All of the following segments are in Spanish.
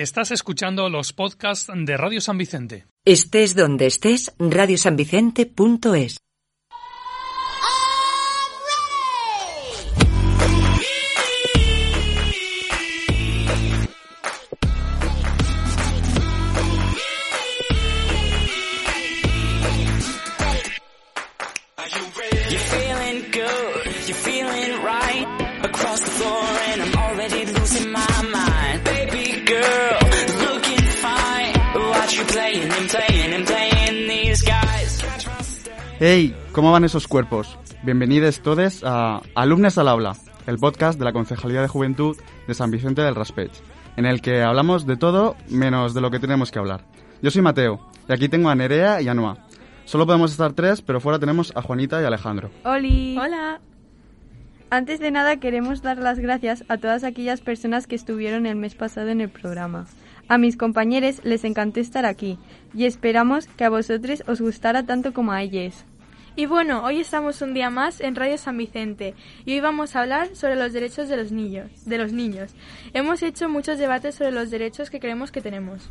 Estás escuchando los podcasts de Radio San Vicente. Estés donde estés, radiosanvicente.es. Hey, ¿cómo van esos cuerpos? Bienvenidos todos a Alumnes al Aula, el podcast de la Concejalía de Juventud de San Vicente del Raspech, en el que hablamos de todo menos de lo que tenemos que hablar. Yo soy Mateo, y aquí tengo a Nerea y a Noa. Solo podemos estar tres, pero fuera tenemos a Juanita y Alejandro. Oli. Hola. Antes de nada queremos dar las gracias a todas aquellas personas que estuvieron el mes pasado en el programa. A mis compañeros les encantó estar aquí y esperamos que a vosotros os gustara tanto como a ellos. Y bueno, hoy estamos un día más en Radio San Vicente y hoy vamos a hablar sobre los derechos de los niños, de los niños. Hemos hecho muchos debates sobre los derechos que creemos que tenemos.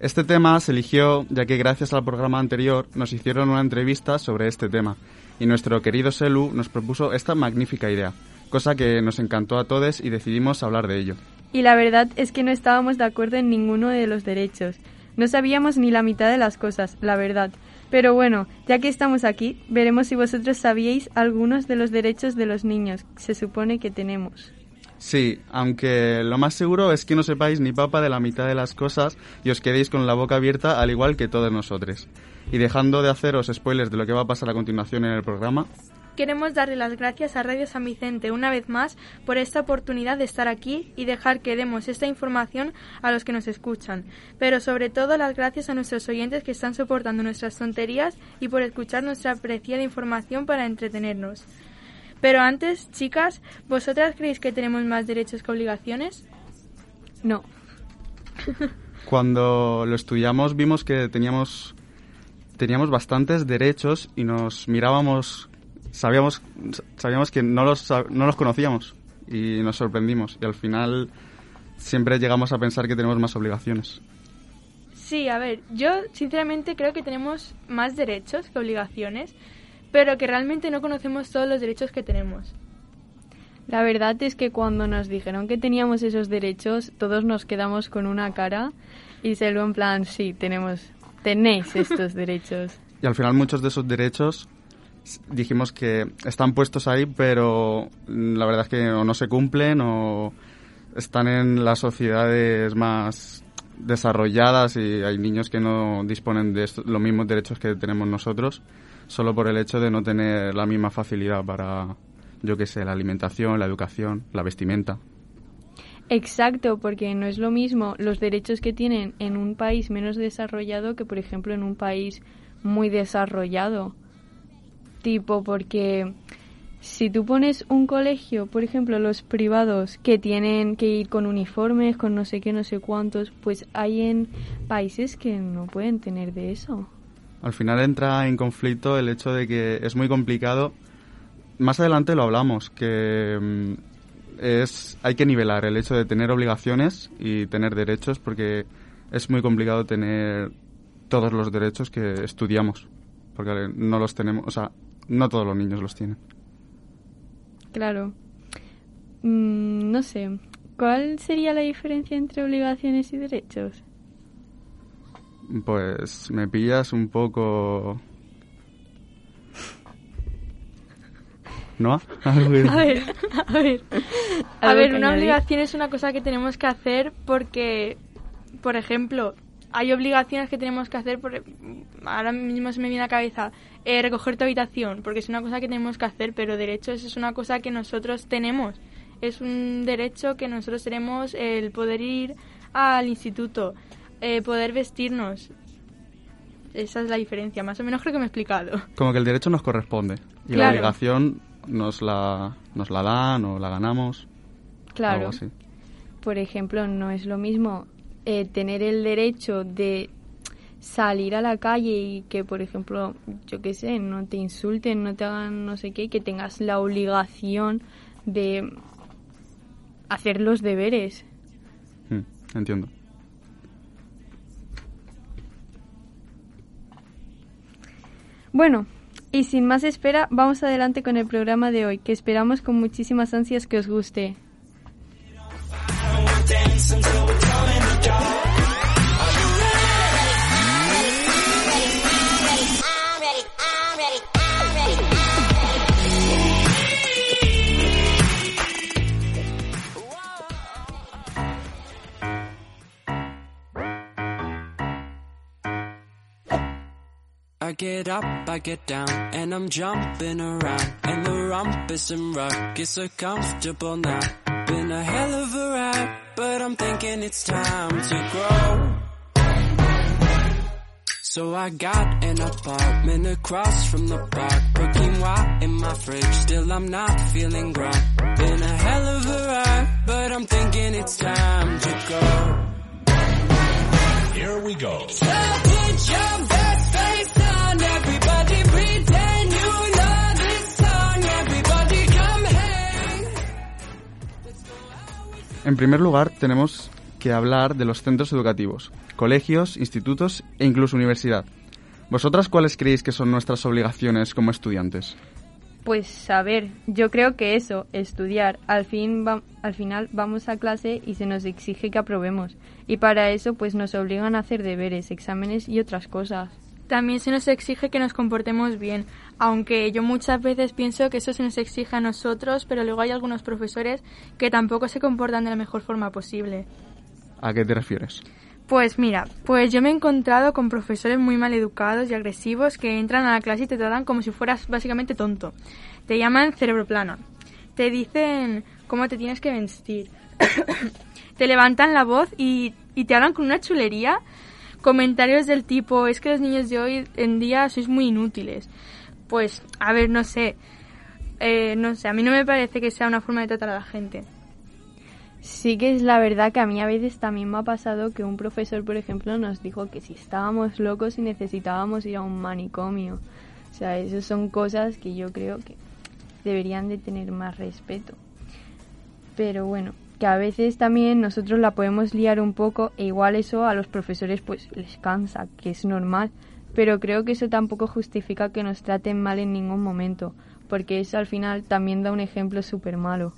Este tema se eligió ya que gracias al programa anterior nos hicieron una entrevista sobre este tema y nuestro querido Selu nos propuso esta magnífica idea, cosa que nos encantó a todos y decidimos hablar de ello. Y la verdad es que no estábamos de acuerdo en ninguno de los derechos. No sabíamos ni la mitad de las cosas, la verdad. Pero bueno, ya que estamos aquí, veremos si vosotros sabíais algunos de los derechos de los niños que se supone que tenemos. Sí, aunque lo más seguro es que no sepáis ni papa de la mitad de las cosas y os quedéis con la boca abierta al igual que todos nosotros. Y dejando de haceros spoilers de lo que va a pasar a continuación en el programa, Queremos darle las gracias a Radio San Vicente una vez más por esta oportunidad de estar aquí y dejar que demos esta información a los que nos escuchan. Pero sobre todo las gracias a nuestros oyentes que están soportando nuestras tonterías y por escuchar nuestra apreciada información para entretenernos. Pero antes, chicas, ¿vosotras creéis que tenemos más derechos que obligaciones? No. cuando lo estudiamos vimos que teníamos teníamos bastantes derechos y nos mirábamos sabíamos sabíamos que no los no los conocíamos y nos sorprendimos y al final siempre llegamos a pensar que tenemos más obligaciones. Sí, a ver, yo sinceramente creo que tenemos más derechos que obligaciones, pero que realmente no conocemos todos los derechos que tenemos. La verdad es que cuando nos dijeron que teníamos esos derechos, todos nos quedamos con una cara y se lo en plan, sí, tenemos, tenéis estos derechos. Y al final muchos de esos derechos dijimos que están puestos ahí, pero la verdad es que o no se cumplen o están en las sociedades más desarrolladas y hay niños que no disponen de los mismos derechos que tenemos nosotros solo por el hecho de no tener la misma facilidad para, yo qué sé, la alimentación, la educación, la vestimenta. Exacto, porque no es lo mismo los derechos que tienen en un país menos desarrollado que, por ejemplo, en un país muy desarrollado. Tipo, porque si tú pones un colegio, por ejemplo, los privados que tienen que ir con uniformes, con no sé qué, no sé cuántos, pues hay en países que no pueden tener de eso. Al final entra en conflicto el hecho de que es muy complicado. Más adelante lo hablamos, que mm, es hay que nivelar el hecho de tener obligaciones y tener derechos porque es muy complicado tener todos los derechos que estudiamos, porque no los tenemos, o sea, no todos los niños los tienen. Claro. Mm, no sé. ¿Cuál sería la diferencia entre obligaciones y derechos? Pues me pillas un poco ¿No? A ver, a ver. A ¿Algo ver, una añadir? obligación es una cosa que tenemos que hacer porque, por ejemplo, hay obligaciones que tenemos que hacer. Por, ahora mismo se me viene a la cabeza eh, recoger tu habitación, porque es una cosa que tenemos que hacer, pero derechos es una cosa que nosotros tenemos. Es un derecho que nosotros tenemos el poder ir al instituto, eh, poder vestirnos. Esa es la diferencia, más o menos creo que me he explicado. Como que el derecho nos corresponde y la obligación nos la, nos la dan o la ganamos. Claro. Algo así. Por ejemplo, no es lo mismo eh, tener el derecho de salir a la calle y que, por ejemplo, yo qué sé, no te insulten, no te hagan no sé qué, que tengas la obligación de hacer los deberes. Hmm, entiendo. Bueno, y sin más espera, vamos adelante con el programa de hoy, que esperamos con muchísimas ansias que os guste. I get up, I get down, and I'm jumping around. And the rumpus and is so comfortable now. Been a hell of a I'm thinking it's time to grow. So I got an apartment across from the park. Put quinoa in my fridge, still I'm not feeling grown. Been a hell of a ride, but I'm thinking it's time to go. Here we go. So En primer lugar, tenemos que hablar de los centros educativos, colegios, institutos e incluso universidad. ¿Vosotras cuáles creéis que son nuestras obligaciones como estudiantes? Pues a ver, yo creo que eso, estudiar, al, fin va- al final vamos a clase y se nos exige que aprobemos. Y para eso pues nos obligan a hacer deberes, exámenes y otras cosas. También se nos exige que nos comportemos bien, aunque yo muchas veces pienso que eso se nos exige a nosotros, pero luego hay algunos profesores que tampoco se comportan de la mejor forma posible. ¿A qué te refieres? Pues mira, pues yo me he encontrado con profesores muy mal educados y agresivos que entran a la clase y te tratan como si fueras básicamente tonto. Te llaman cerebro plano. Te dicen cómo te tienes que vestir. te levantan la voz y, y te hablan con una chulería. Comentarios del tipo, es que los niños de hoy en día sois muy inútiles. Pues, a ver, no sé. Eh, no sé, a mí no me parece que sea una forma de tratar a la gente. Sí que es la verdad que a mí a veces también me ha pasado que un profesor, por ejemplo, nos dijo que si estábamos locos y necesitábamos ir a un manicomio. O sea, esas son cosas que yo creo que deberían de tener más respeto. Pero bueno, que a veces también nosotros la podemos liar un poco e igual eso a los profesores pues les cansa, que es normal. Pero creo que eso tampoco justifica que nos traten mal en ningún momento, porque eso al final también da un ejemplo súper malo.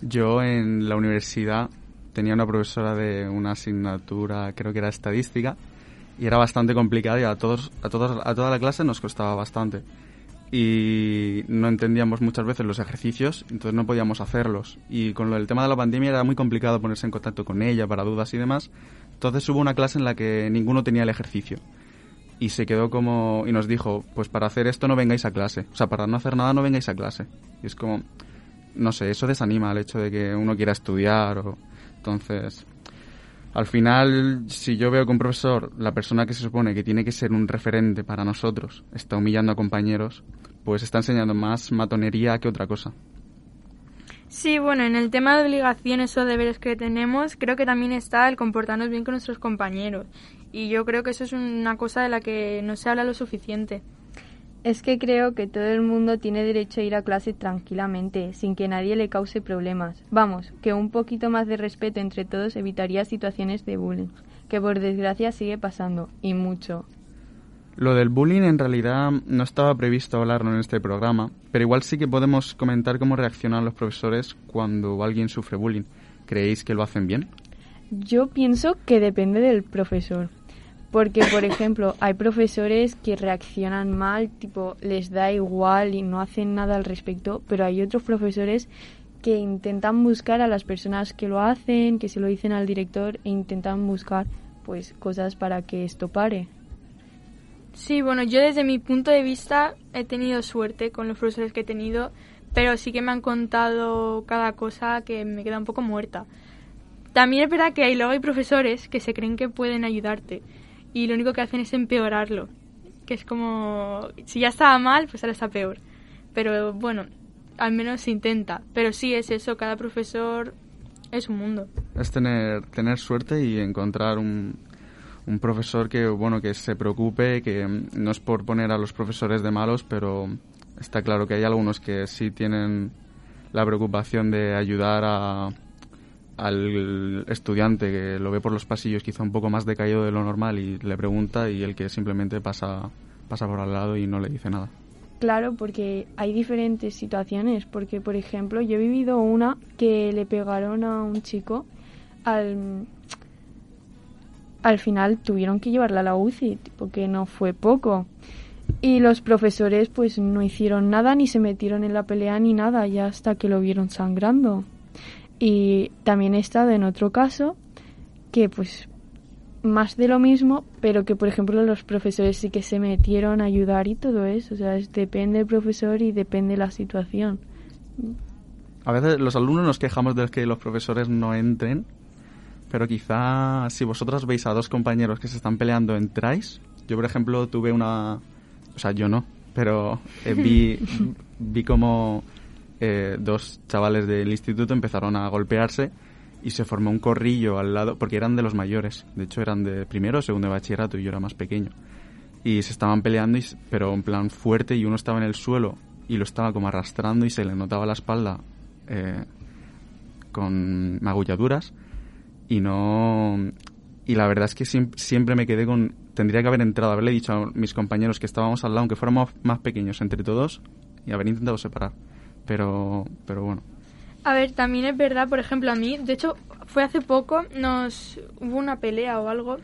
Yo en la universidad tenía una profesora de una asignatura, creo que era estadística, y era bastante complicada y a todos, a todos, a toda la clase nos costaba bastante. Y no entendíamos muchas veces los ejercicios, entonces no podíamos hacerlos. Y con del tema de la pandemia era muy complicado ponerse en contacto con ella para dudas y demás. Entonces hubo una clase en la que ninguno tenía el ejercicio. Y se quedó como, y nos dijo, pues para hacer esto no vengáis a clase. O sea, para no hacer nada no vengáis a clase. Y es como, no sé, eso desanima el hecho de que uno quiera estudiar o entonces al final si yo veo que un profesor, la persona que se supone que tiene que ser un referente para nosotros, está humillando a compañeros, pues está enseñando más matonería que otra cosa. Sí, bueno, en el tema de obligaciones o deberes que tenemos, creo que también está el comportarnos bien con nuestros compañeros. Y yo creo que eso es una cosa de la que no se habla lo suficiente. Es que creo que todo el mundo tiene derecho a ir a clase tranquilamente, sin que nadie le cause problemas. Vamos, que un poquito más de respeto entre todos evitaría situaciones de bullying, que por desgracia sigue pasando, y mucho. Lo del bullying en realidad no estaba previsto hablarlo en este programa, pero igual sí que podemos comentar cómo reaccionan los profesores cuando alguien sufre bullying. ¿Creéis que lo hacen bien? Yo pienso que depende del profesor. Porque, por ejemplo, hay profesores que reaccionan mal, tipo, les da igual y no hacen nada al respecto, pero hay otros profesores que intentan buscar a las personas que lo hacen, que se lo dicen al director e intentan buscar, pues, cosas para que esto pare. Sí, bueno, yo desde mi punto de vista he tenido suerte con los profesores que he tenido, pero sí que me han contado cada cosa que me queda un poco muerta. También es verdad que hay, luego hay profesores que se creen que pueden ayudarte y lo único que hacen es empeorarlo. Que es como, si ya estaba mal, pues ahora está peor. Pero bueno, al menos se intenta. Pero sí es eso, cada profesor es un mundo. Es tener, tener suerte y encontrar un, un profesor que, bueno, que se preocupe, que mm, no es por poner a los profesores de malos, pero está claro que hay algunos que sí tienen la preocupación de ayudar a, al estudiante que lo ve por los pasillos quizá un poco más decaído de lo normal y le pregunta y el que simplemente pasa pasa por al lado y no le dice nada. Claro, porque hay diferentes situaciones. Porque, por ejemplo, yo he vivido una que le pegaron a un chico. Al, al final tuvieron que llevarla a la UCI, tipo que no fue poco. Y los profesores pues no hicieron nada, ni se metieron en la pelea ni nada, ya hasta que lo vieron sangrando. Y también he estado en otro caso que pues más de lo mismo, pero que por ejemplo los profesores sí que se metieron a ayudar y todo eso. O sea, es- depende del profesor y depende la situación. A veces los alumnos nos quejamos de que los profesores no entren, pero quizá si vosotras veis a dos compañeros que se están peleando, entráis. Yo, por ejemplo, tuve una... O sea, yo no, pero eh, vi, vi como eh, dos chavales del instituto empezaron a golpearse y se formó un corrillo al lado, porque eran de los mayores. De hecho, eran de primero o segundo de bachillerato y yo era más pequeño. Y se estaban peleando, y, pero en plan fuerte, y uno estaba en el suelo y lo estaba como arrastrando y se le notaba la espalda eh, con magulladuras y no y la verdad es que siem- siempre me quedé con tendría que haber entrado haberle dicho a mis compañeros que estábamos al lado aunque fuéramos más pequeños entre todos y haber intentado separar. Pero pero bueno. A ver, también es verdad, por ejemplo, a mí, de hecho, fue hace poco, nos hubo una pelea o algo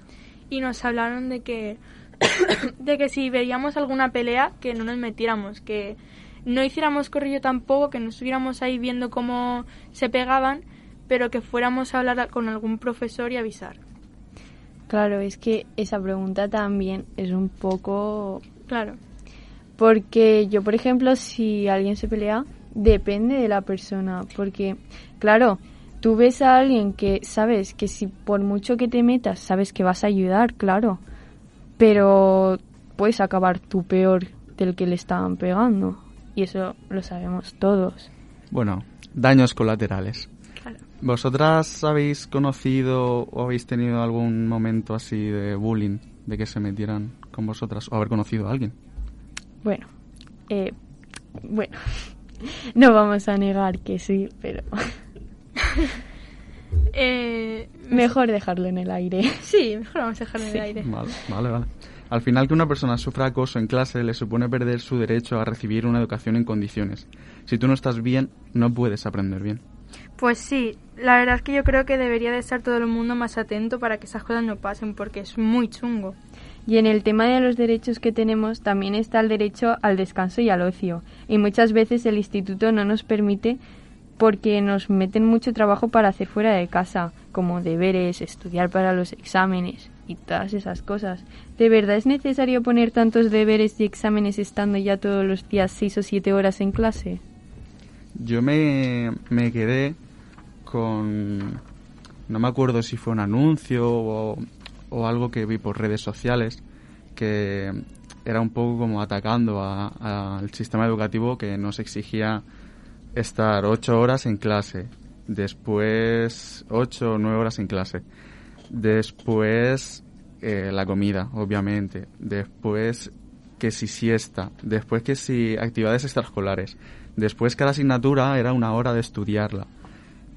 y nos hablaron de que de que si veíamos alguna pelea que no nos metiéramos, que no hiciéramos corrillo tampoco, que no estuviéramos ahí viendo cómo se pegaban, pero que fuéramos a hablar con algún profesor y avisar. Claro, es que esa pregunta también es un poco Claro. Porque yo, por ejemplo, si alguien se pelea, depende de la persona. Porque, claro, tú ves a alguien que sabes que si por mucho que te metas, sabes que vas a ayudar, claro. Pero puedes acabar tú peor del que le estaban pegando. Y eso lo sabemos todos. bueno daños colaterales. Vosotras habéis conocido o habéis tenido algún momento así de bullying de que se metieran con vosotras o haber conocido a alguien Bueno, eh, bueno, no vamos a negar que sí, pero Eh, mejor dejarlo en el aire. sí, mejor vamos a dejarlo en el aire. Vale, vale, vale. Al final que una persona sufra acoso en clase le supone perder su derecho a recibir una educación en condiciones. Si tú no estás bien, no puedes aprender bien. Pues sí, la verdad es que yo creo que debería de estar todo el mundo más atento para que esas cosas no pasen, porque es muy chungo. Y en el tema de los derechos que tenemos también está el derecho al descanso y al ocio. Y muchas veces el instituto no nos permite porque nos meten mucho trabajo para hacer fuera de casa, como deberes, estudiar para los exámenes y todas esas cosas. ¿De verdad es necesario poner tantos deberes y exámenes estando ya todos los días seis o siete horas en clase? Yo me, me quedé No me acuerdo si fue un anuncio o, algo que vi por redes sociales que era un poco como atacando al sistema educativo que nos exigía estar ocho horas en clase, después ocho o nueve horas en clase, después eh, la comida, obviamente, después que si siesta, después que si actividades extraescolares, después cada asignatura era una hora de estudiarla,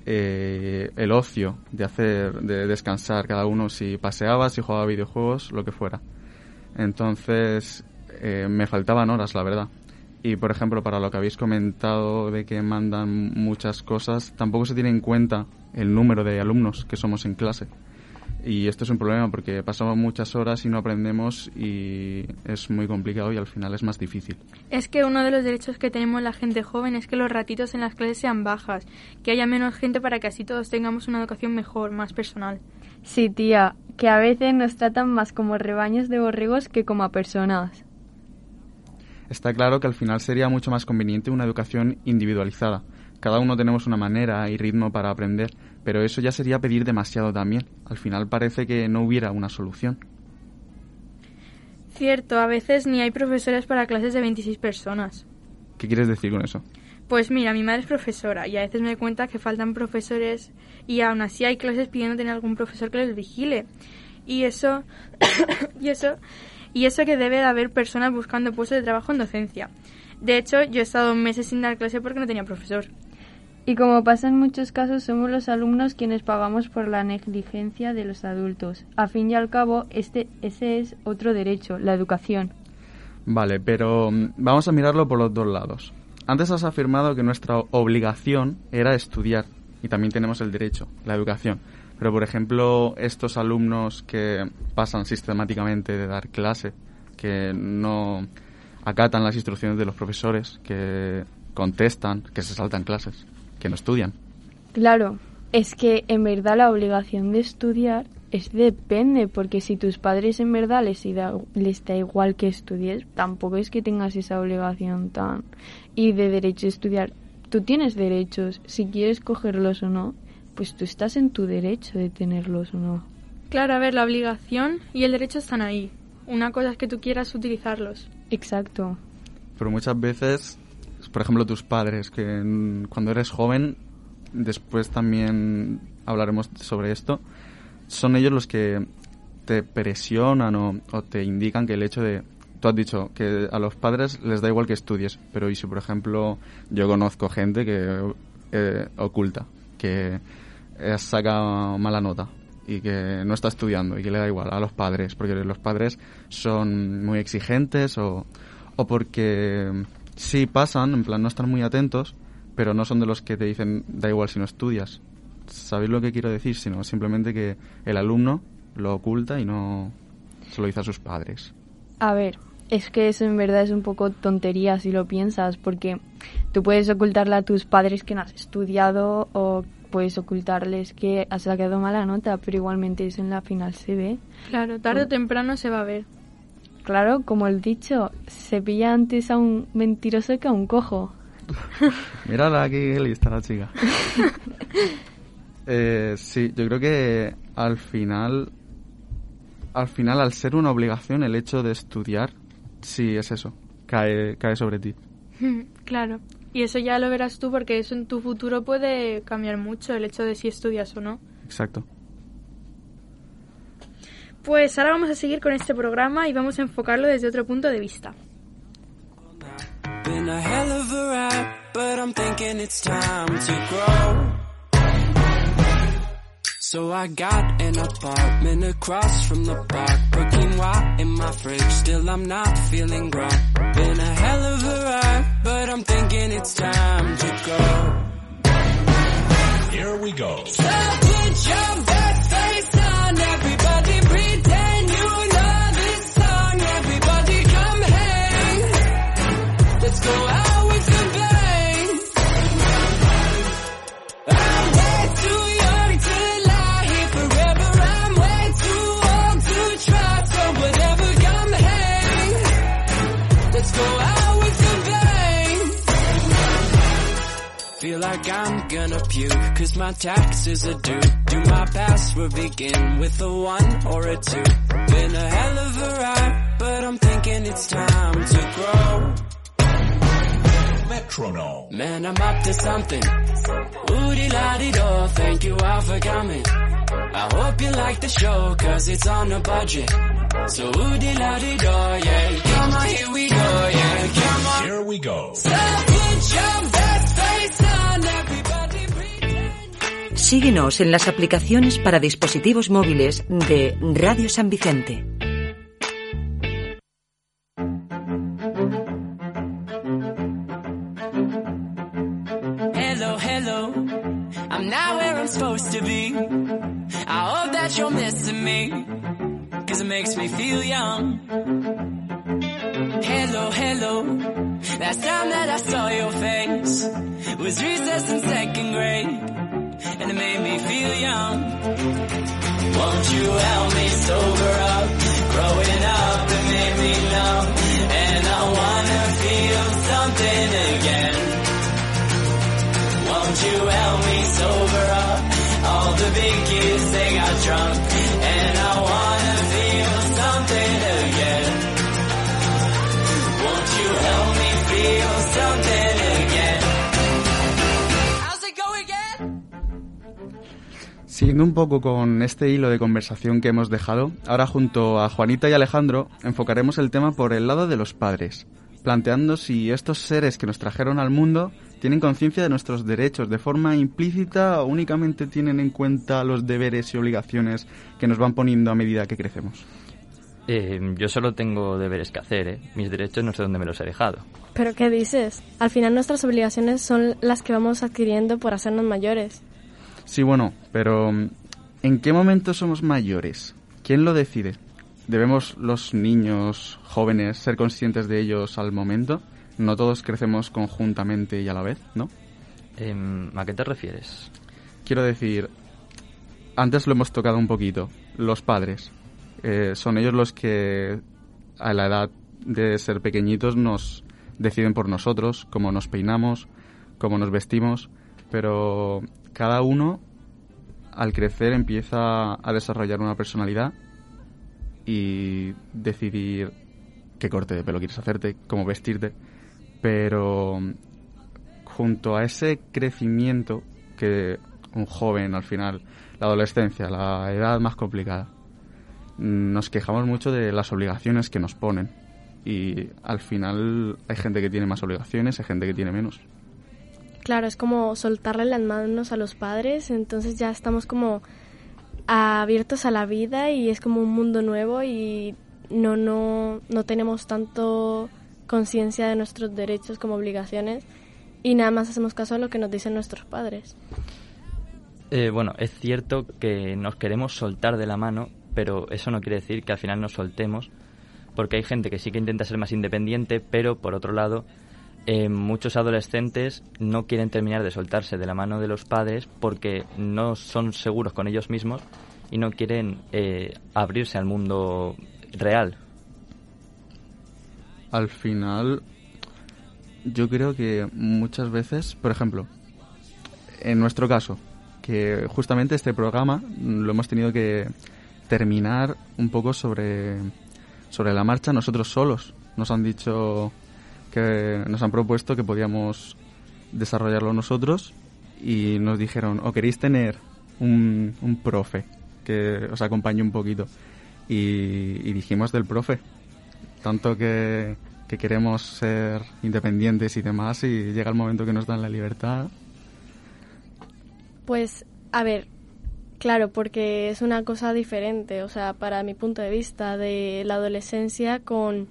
eh, el ocio, de hacer, de descansar, cada uno si paseaba, si jugaba videojuegos, lo que fuera. Entonces eh, me faltaban horas, la verdad. Y por ejemplo, para lo que habéis comentado de que mandan muchas cosas, tampoco se tiene en cuenta el número de alumnos que somos en clase. Y esto es un problema porque pasamos muchas horas y no aprendemos y es muy complicado y al final es más difícil. Es que uno de los derechos que tenemos la gente joven es que los ratitos en las clases sean bajas, que haya menos gente para que así todos tengamos una educación mejor, más personal. Sí, tía, que a veces nos tratan más como rebaños de borregos que como a personas. Está claro que al final sería mucho más conveniente una educación individualizada. Cada uno tenemos una manera y ritmo para aprender, pero eso ya sería pedir demasiado también. Al final parece que no hubiera una solución. Cierto, a veces ni hay profesores para clases de 26 personas. ¿Qué quieres decir con eso? Pues mira, mi madre es profesora y a veces me doy cuenta que faltan profesores y aún así hay clases pidiendo tener algún profesor que les vigile. Y eso, y eso, y eso que debe de haber personas buscando puestos de trabajo en docencia. De hecho, yo he estado meses sin dar clase porque no tenía profesor. Y como pasa en muchos casos, somos los alumnos quienes pagamos por la negligencia de los adultos. A fin y al cabo, este, ese es otro derecho, la educación. Vale, pero mm, vamos a mirarlo por los dos lados. Antes has afirmado que nuestra obligación era estudiar y también tenemos el derecho, la educación. Pero, por ejemplo, estos alumnos que pasan sistemáticamente de dar clase, que no acatan las instrucciones de los profesores, que contestan, que se saltan clases, que no estudian. Claro, es que en verdad la obligación de estudiar es depende, porque si tus padres en verdad les da, les da igual que estudies, tampoco es que tengas esa obligación tan... Y de derecho a estudiar, tú tienes derechos, si quieres cogerlos o no, pues tú estás en tu derecho de tenerlos o no. Claro, a ver, la obligación y el derecho están ahí. Una cosa es que tú quieras utilizarlos. Exacto. Pero muchas veces, por ejemplo, tus padres, que cuando eres joven, después también hablaremos sobre esto, son ellos los que te presionan o, o te indican que el hecho de tú has dicho que a los padres les da igual que estudies, pero y si por ejemplo yo conozco gente que eh, oculta, que saca mala nota y que no está estudiando y que le da igual a los padres, porque los padres son muy exigentes o, o porque sí pasan, en plan no están muy atentos, pero no son de los que te dicen da igual si no estudias. ¿Sabéis lo que quiero decir? Sino simplemente que el alumno lo oculta y no se lo dice a sus padres. A ver, es que eso en verdad es un poco tontería si lo piensas, porque tú puedes ocultarle a tus padres que no has estudiado o puedes ocultarles que has sacado mala nota, pero igualmente eso en la final se ve. Claro, tarde o temprano se va a ver. Claro, como el dicho, se pilla antes a un mentiroso que a un cojo. Mírala aquí, qué lista la chica. Eh, sí, yo creo que al final, al final, al ser una obligación, el hecho de estudiar, sí es eso, cae, cae sobre ti. claro. Y eso ya lo verás tú porque eso en tu futuro puede cambiar mucho el hecho de si estudias o no. Exacto. Pues ahora vamos a seguir con este programa y vamos a enfocarlo desde otro punto de vista. So I got an apartment across from the park, put quinoa in my fridge, still I'm not feeling right. Been a hell of a ride, but I'm thinking it's time to go. Here we go. So Feel like I'm gonna puke, cause my taxes are due. Do my password begin with a one or a two? Been a hell of a ride, but I'm thinking it's time to grow. Metronome. Man, I'm up to something. Woody la di do, thank you all for coming. I hope you like the show, cause it's on a budget. So woody la di do, yeah. Come on, here we go, yeah. Come on. Here we go. Síguenos en las aplicaciones para dispositivos móviles de Radio San Vicente. Supposed to be. I hope that you're missing me. Cause it makes me feel young. Hello, hello. Last time that I saw your face was recess in second grade. And it made me feel young. Won't you help me sober up? Growing up, it made me numb. And I wanna feel something again. Siguiendo un poco con este hilo de conversación que hemos dejado, ahora junto a Juanita y Alejandro enfocaremos el tema por el lado de los padres, planteando si estos seres que nos trajeron al mundo tienen conciencia de nuestros derechos de forma implícita o únicamente tienen en cuenta los deberes y obligaciones que nos van poniendo a medida que crecemos. Eh, yo solo tengo deberes que hacer, ¿eh? Mis derechos no sé dónde me los he dejado. ¿Pero qué dices? Al final nuestras obligaciones son las que vamos adquiriendo por hacernos mayores. Sí, bueno, pero mm, ¿en qué momento somos mayores? ¿Quién lo decide? ¿Debemos los niños jóvenes ser conscientes de ellos al momento? No todos crecemos conjuntamente y a la vez, ¿no? Em, ¿A qué te refieres? Quiero decir, antes lo hemos tocado un poquito, los padres. Eh, son ellos los que a la edad de ser pequeñitos nos deciden por nosotros, cómo nos peinamos, cómo nos vestimos, pero cada uno al crecer empieza a desarrollar una personalidad y decidir qué corte de pelo quieres hacerte, cómo vestirte, pero junto a ese crecimiento que un joven al final, la adolescencia, la edad más complicada, nos quejamos mucho de las obligaciones que nos ponen y al final hay gente que tiene más obligaciones, hay gente que tiene menos. Claro, es como soltarle las manos a los padres, entonces ya estamos como abiertos a la vida y es como un mundo nuevo y no no no tenemos tanto conciencia de nuestros derechos como obligaciones y nada más hacemos caso a lo que nos dicen nuestros padres. Eh, bueno, es cierto que nos queremos soltar de la mano, pero eso no quiere decir que al final nos soltemos, porque hay gente que sí que intenta ser más independiente, pero por otro lado, eh, muchos adolescentes no quieren terminar de soltarse de la mano de los padres porque no son seguros con ellos mismos y no quieren eh, abrirse al mundo real. Al final, yo creo que muchas veces, por ejemplo, en nuestro caso, que justamente este programa lo hemos tenido que terminar un poco sobre, sobre la marcha nosotros solos. Nos han dicho que nos han propuesto que podíamos desarrollarlo nosotros y nos dijeron, o queréis tener un, un profe que os acompañe un poquito. Y, y dijimos del profe, tanto que, que queremos ser independientes y demás y llega el momento que nos dan la libertad. Pues, a ver, claro, porque es una cosa diferente, o sea, para mi punto de vista, de la adolescencia con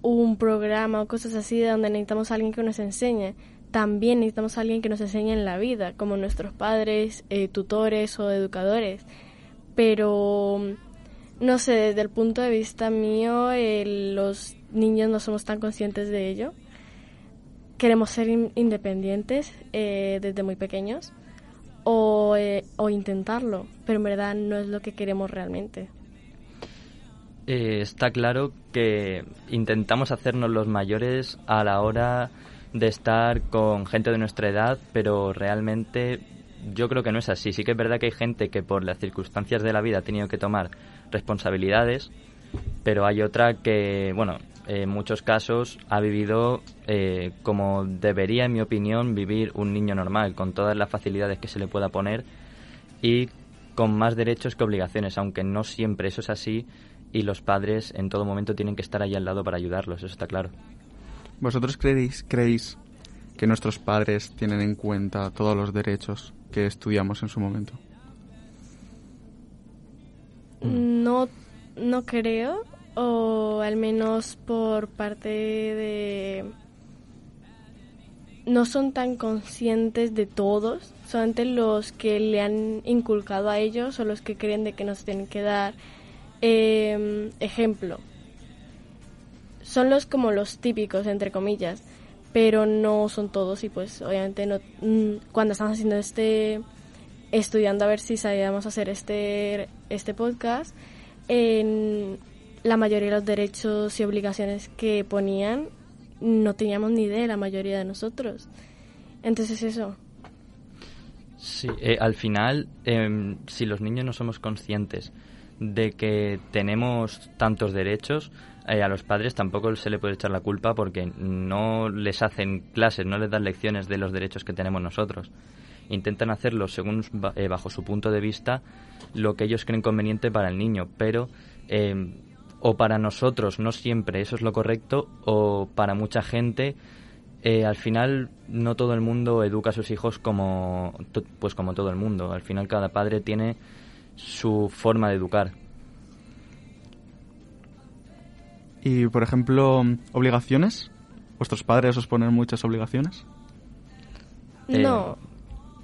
un programa o cosas así de donde necesitamos a alguien que nos enseñe. También necesitamos a alguien que nos enseñe en la vida, como nuestros padres, eh, tutores o educadores. Pero, no sé, desde el punto de vista mío, los niños no somos tan conscientes de ello. Queremos ser in- independientes eh, desde muy pequeños o, eh, o intentarlo, pero en verdad no es lo que queremos realmente. Eh, está claro que intentamos hacernos los mayores a la hora de estar con gente de nuestra edad, pero realmente yo creo que no es así. Sí que es verdad que hay gente que por las circunstancias de la vida ha tenido que tomar responsabilidades, pero hay otra que, bueno, en muchos casos ha vivido eh, como debería, en mi opinión, vivir un niño normal, con todas las facilidades que se le pueda poner y con más derechos que obligaciones, aunque no siempre eso es así y los padres en todo momento tienen que estar ahí al lado para ayudarlos, eso está claro. ¿Vosotros creéis, creéis que nuestros padres tienen en cuenta todos los derechos que estudiamos en su momento? No, no creo, o al menos por parte de... No son tan conscientes de todos, solamente los que le han inculcado a ellos o los que creen de que nos tienen que dar. Eh, ejemplo, son los como los típicos, entre comillas, pero no son todos y pues obviamente no, mm, cuando estamos haciendo este estudiando a ver si sabíamos hacer este, este podcast, en la mayoría de los derechos y obligaciones que ponían no teníamos ni idea la mayoría de nosotros. Entonces eso. Sí, eh, al final, em, si los niños no somos conscientes de que tenemos tantos derechos, eh, a los padres tampoco se le puede echar la culpa porque no les hacen clases, no les dan lecciones de los derechos que tenemos nosotros. Intentan hacerlo según eh, bajo su punto de vista lo que ellos creen conveniente para el niño, pero em, o para nosotros no siempre eso es lo correcto o para mucha gente eh, al final no todo el mundo educa a sus hijos como pues como todo el mundo al final cada padre tiene su forma de educar Y, por ejemplo, obligaciones. ¿Vuestros padres os ponen muchas obligaciones? Eh, No,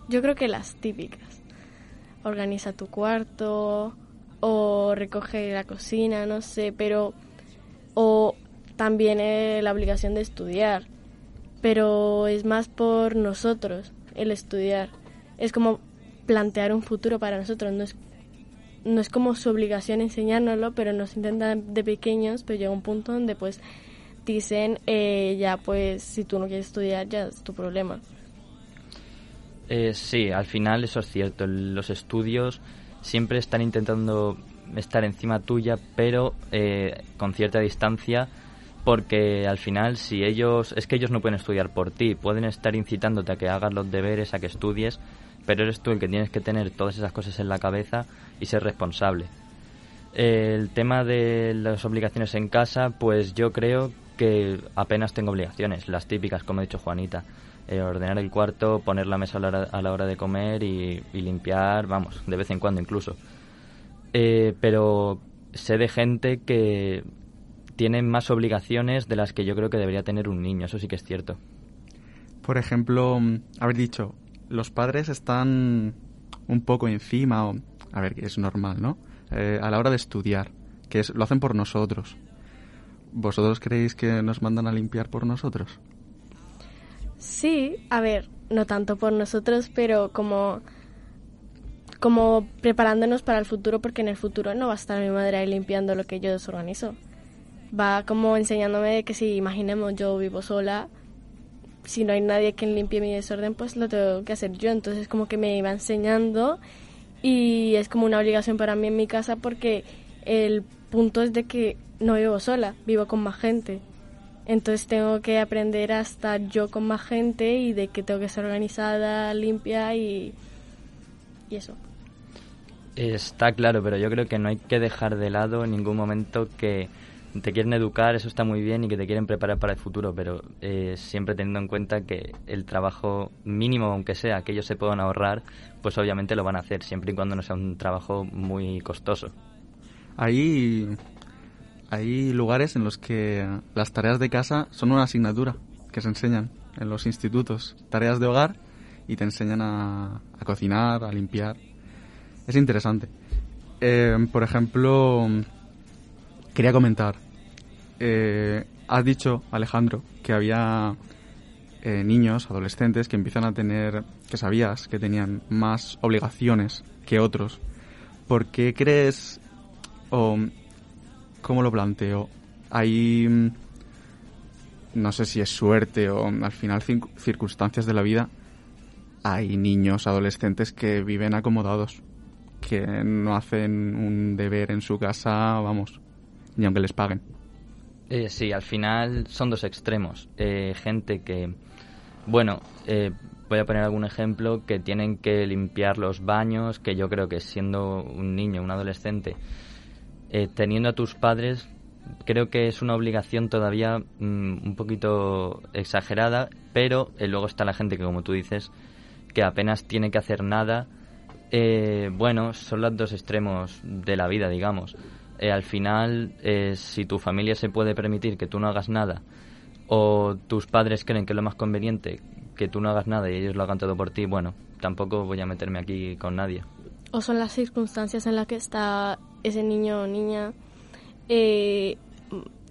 yo creo que las típicas. Organiza tu cuarto o recoge la cocina, no sé, pero... O también eh, la obligación de estudiar. Pero es más por nosotros, el estudiar. Es como plantear un futuro para nosotros. No es, no es como su obligación enseñárnoslo, pero nos intentan de pequeños, pero llega un punto donde pues dicen, eh, ya pues si tú no quieres estudiar, ya es tu problema. Eh, sí, al final eso es cierto. Los estudios siempre están intentando estar encima tuya, pero eh, con cierta distancia, porque al final si ellos es que ellos no pueden estudiar por ti, pueden estar incitándote a que hagas los deberes, a que estudies, pero eres tú el que tienes que tener todas esas cosas en la cabeza y ser responsable. El tema de las obligaciones en casa, pues yo creo que apenas tengo obligaciones, las típicas, como ha dicho Juanita. Eh, ordenar el cuarto, poner la mesa a la hora, a la hora de comer y, limpiar, vamos, de vez en cuando incluso. Eh, pero sé de gente que tiene más obligaciones de las que yo creo que debería tener un niño, eso sí que es cierto. Por ejemplo, mm, haber dicho, los padres están un poco encima, o, a ver, que es normal, ¿no? Eh, a la hora de estudiar, que es, lo hacen por nosotros. ¿Vosotros creéis que nos mandan a limpiar por nosotros? Sí, a ver, no tanto por nosotros, pero como como preparándonos para el futuro porque en el futuro no va a estar mi madre ahí limpiando lo que yo desorganizo. Va como enseñándome de que si imaginemos yo vivo sola, si no hay nadie que limpie mi desorden, pues lo tengo que hacer yo. Entonces como que me iba enseñando y es como una obligación para mí en mi casa porque el punto es de que no vivo sola, vivo con más gente. Entonces tengo que aprender a estar yo con más gente y de que tengo que ser organizada, limpia y, y eso. Está claro, pero yo creo que no hay que dejar de lado en ningún momento que te quieren educar, eso está muy bien y que te quieren preparar para el futuro, pero eh, siempre teniendo en cuenta que el trabajo mínimo, aunque sea que ellos se puedan ahorrar, pues obviamente lo van a hacer, siempre y cuando no sea un trabajo muy costoso. Hay, hay lugares en los que las tareas de casa son una asignatura que se enseñan en los institutos. Tareas de hogar y te enseñan a, a cocinar, a limpiar. Es interesante. Eh, por ejemplo, quería comentar. Eh, has dicho, Alejandro, que había eh, niños, adolescentes, que empiezan a tener, que sabías que tenían más obligaciones que otros. ¿Por qué crees, o cómo lo planteo? Hay, mm, no sé si es suerte o al final circunstancias de la vida, hay niños, adolescentes que viven acomodados, que no hacen un deber en su casa, vamos, ni aunque les paguen. Eh, sí, al final son dos extremos. Eh, gente que, bueno, eh, voy a poner algún ejemplo, que tienen que limpiar los baños, que yo creo que siendo un niño, un adolescente, eh, teniendo a tus padres, creo que es una obligación todavía mm, un poquito exagerada, pero eh, luego está la gente que, como tú dices, que apenas tiene que hacer nada. Eh, bueno, son los dos extremos de la vida, digamos. Eh, al final, eh, si tu familia se puede permitir que tú no hagas nada, o tus padres creen que es lo más conveniente que tú no hagas nada y ellos lo hagan todo por ti, bueno, tampoco voy a meterme aquí con nadie. o son las circunstancias en las que está ese niño o niña. Eh,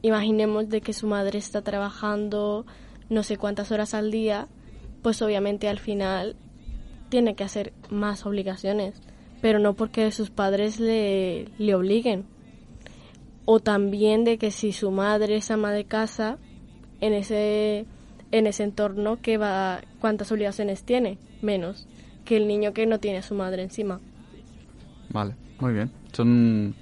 imaginemos de que su madre está trabajando no sé cuántas horas al día, pues obviamente al final tiene que hacer más obligaciones, pero no porque sus padres le, le obliguen. O también de que si su madre es ama de casa, en ese, en ese entorno, que va, ¿cuántas obligaciones tiene? Menos que el niño que no tiene a su madre encima. Vale, muy bien. Son,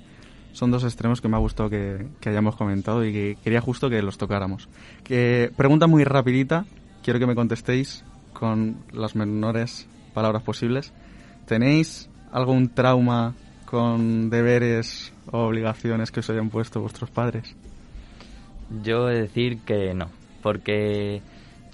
son dos extremos que me ha gustado que, que hayamos comentado y que quería justo que los tocáramos. Que, pregunta muy rapidita, quiero que me contestéis con las menores palabras posibles. ¿Tenéis algún trauma con deberes o obligaciones que os hayan puesto vuestros padres? Yo he de decir que no, porque,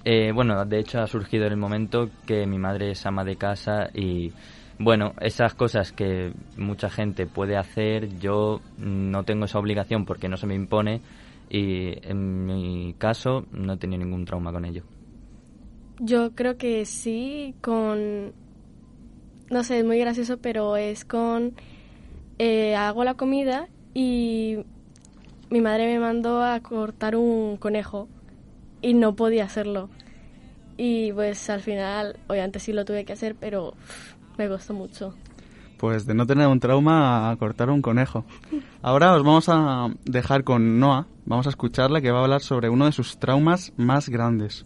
eh, bueno, de hecho ha surgido en el momento que mi madre es ama de casa y, bueno, esas cosas que mucha gente puede hacer, yo no tengo esa obligación porque no se me impone Y en mi caso no he tenido ningún trauma con ello. Yo creo que sí, con... No sé, es muy gracioso, pero es con... eh, hago la comida y mi madre me mandó a cortar un conejo y no podía hacerlo. Y pues al final, obviamente sí lo tuve que hacer, pero me costó mucho. Pues de no tener un trauma a cortar un conejo. Ahora os vamos a dejar con Noah. Vamos a escucharla que va a hablar sobre uno de sus traumas más grandes.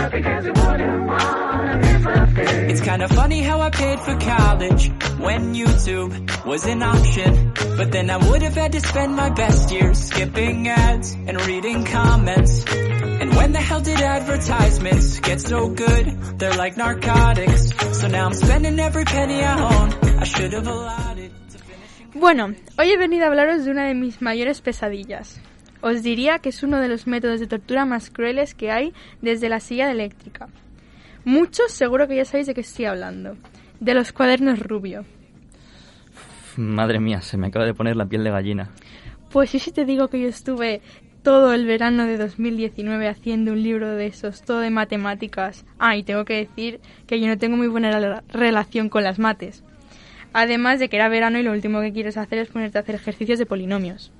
It's kind of funny how I paid for college when YouTube was an option. But then I would have had to spend my best years skipping ads and reading comments. And when the hell did advertisements get so good? They're like narcotics. So now I'm spending every penny I own. I should have allotted. Bueno, hoy he venido a hablaros de una de mis mayores pesadillas. Os diría que es uno de los métodos de tortura más crueles que hay desde la silla eléctrica. Muchos seguro que ya sabéis de qué estoy hablando. De los cuadernos rubio. Madre mía, se me acaba de poner la piel de gallina. Pues ¿y si te digo que yo estuve todo el verano de 2019 haciendo un libro de esos, todo de matemáticas? Ah, y tengo que decir que yo no tengo muy buena rela- relación con las mates. Además de que era verano y lo último que quieres hacer es ponerte a hacer ejercicios de polinomios.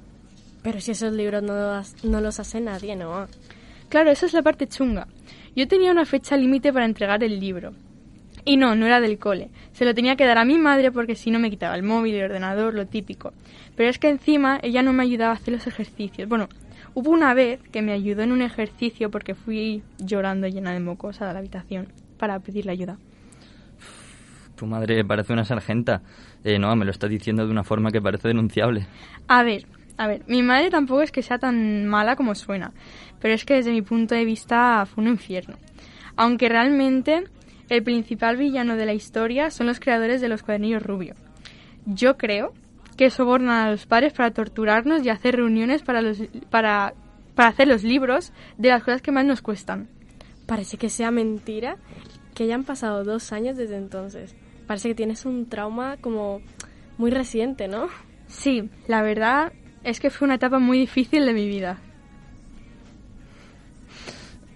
Pero si esos libros no, los- no los hace nadie, ¿no? Claro, esa es la parte chunga. Yo tenía una fecha límite para entregar el libro. Y no, no era del cole. Se lo tenía que dar a mi madre porque si no me quitaba el móvil, el ordenador, lo típico. Pero es que encima ella no me ayudaba a hacer los ejercicios. Bueno, hubo una vez que me ayudó en un ejercicio porque fui llorando llena de mocos a la habitación para pedirle ayuda. Tu madre parece una sargenta. Eh, no, me lo estás diciendo de una forma que parece denunciable. A ver, a ver, mi madre tampoco es que sea tan mala como suena, pero es que desde mi punto de vista fue un infierno. Aunque realmente el principal villano de la historia son los creadores de los cuadernillos rubio. Yo creo que sobornan a los padres para torturarnos y hacer reuniones para, los, para, para hacer los libros de las cosas que más nos cuestan. Parece que sea mentira que hayan pasado dos años desde entonces. Parece que tienes un trauma como muy reciente, ¿no? Sí, la verdad es que fue una etapa muy difícil de mi vida.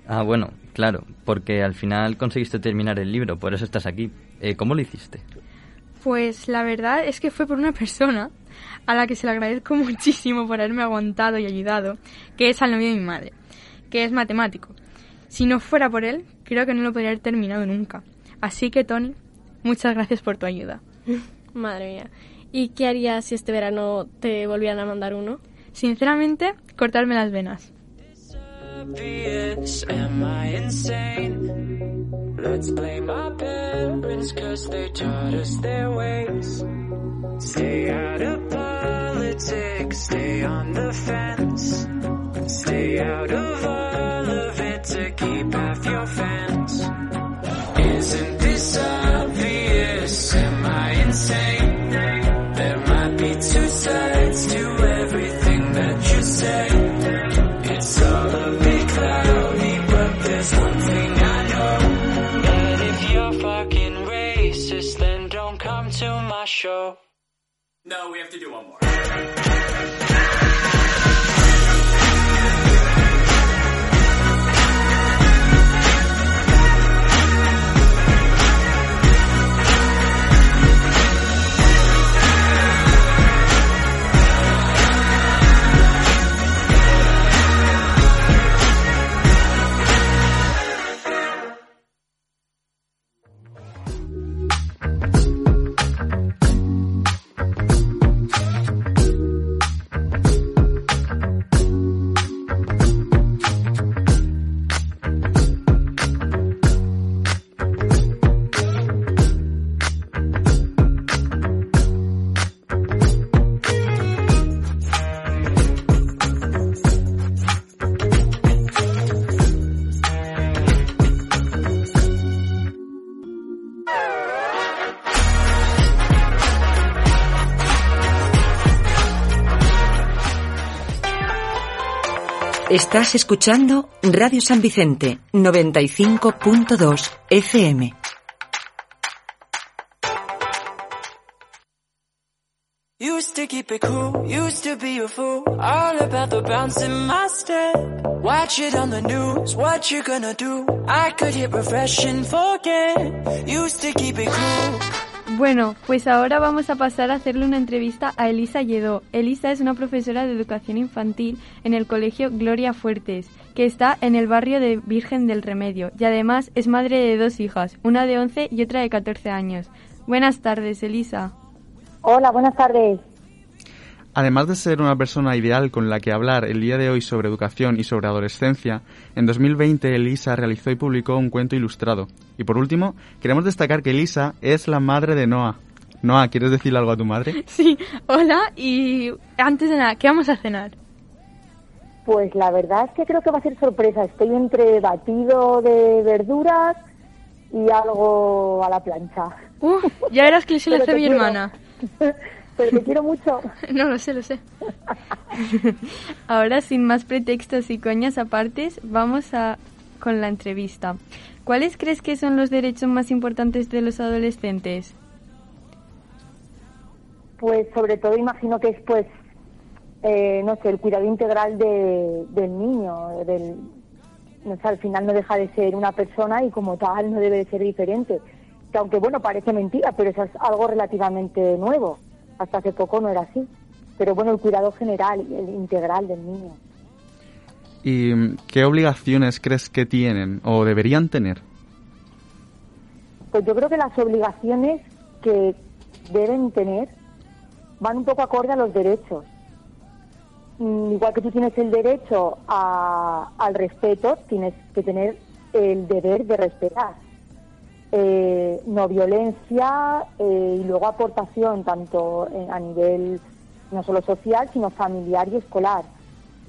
Ah, bueno, claro, porque al final conseguiste terminar el libro, por eso estás aquí. Eh, ¿Cómo lo hiciste? Pues la verdad es que fue por una persona a la que se le agradezco muchísimo por haberme aguantado y ayudado, que es al novio de mi madre, que es matemático. Si no fuera por él, creo que no lo podría haber terminado nunca. Así que, Tony, muchas gracias por tu ayuda. Madre mía. ¿Y qué harías si este verano te volvieran a mandar uno? Sinceramente, cortarme las venas. obvious. Am I insane? Let's blame our parents cause they taught us their ways. Stay out of politics, stay on the fence. Stay out of we have to do one more. Estás escuchando Radio San Vicente 95.2 FM. Used to keep it cool, used to be a fool, all about the bounce in my step. Watch it on the news, what you gonna do? I could hit refresh and forget. Used to keep it cool. Bueno, pues ahora vamos a pasar a hacerle una entrevista a Elisa Lledó. Elisa es una profesora de educación infantil en el colegio Gloria Fuertes, que está en el barrio de Virgen del Remedio, y además es madre de dos hijas, una de 11 y otra de 14 años. Buenas tardes, Elisa. Hola, buenas tardes. Además de ser una persona ideal con la que hablar el día de hoy sobre educación y sobre adolescencia, en 2020 Elisa realizó y publicó un cuento ilustrado. Y por último, queremos destacar que Elisa es la madre de Noah. Noah, ¿quieres decirle algo a tu madre? Sí, hola y antes de nada, ¿qué vamos a cenar? Pues la verdad es que creo que va a ser sorpresa. Estoy entre batido de verduras y algo a la plancha. Uh, ya verás que se lo hace mi quiero. hermana. Pero te quiero mucho. No lo sé, lo sé. Ahora, sin más pretextos y coñas apartes, vamos a con la entrevista. ¿Cuáles crees que son los derechos más importantes de los adolescentes? Pues sobre todo imagino que es pues, eh, no sé, el cuidado integral de, del niño, del, no sé, al final no deja de ser una persona y como tal no debe de ser diferente. Que aunque bueno, parece mentira, pero eso es algo relativamente nuevo. Hasta hace poco no era así. Pero bueno, el cuidado general, el integral del niño. ¿Y qué obligaciones crees que tienen o deberían tener? Pues yo creo que las obligaciones que deben tener van un poco acorde a los derechos. Mm, Igual que tú tienes el derecho a- al respeto, tienes que tener el deber de respetar. Eh, no violencia eh, y luego aportación tanto en- a nivel no solo social, sino familiar y escolar.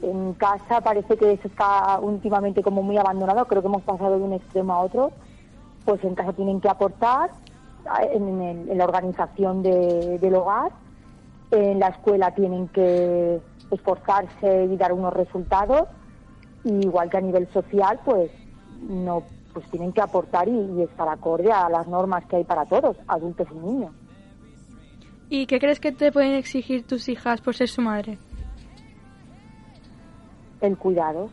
En casa parece que eso está últimamente como muy abandonado, creo que hemos pasado de un extremo a otro. Pues en casa tienen que aportar eh, en, la organización de- del hogar, en la escuela tienen que esforzarse y dar unos resultados, igual que a nivel social, pues no pues tienen que aportar y, y estar acorde a las normas que hay para todos, adultos y niños. ¿Y qué crees que te pueden exigir tus hijas por ser su madre? El cuidado,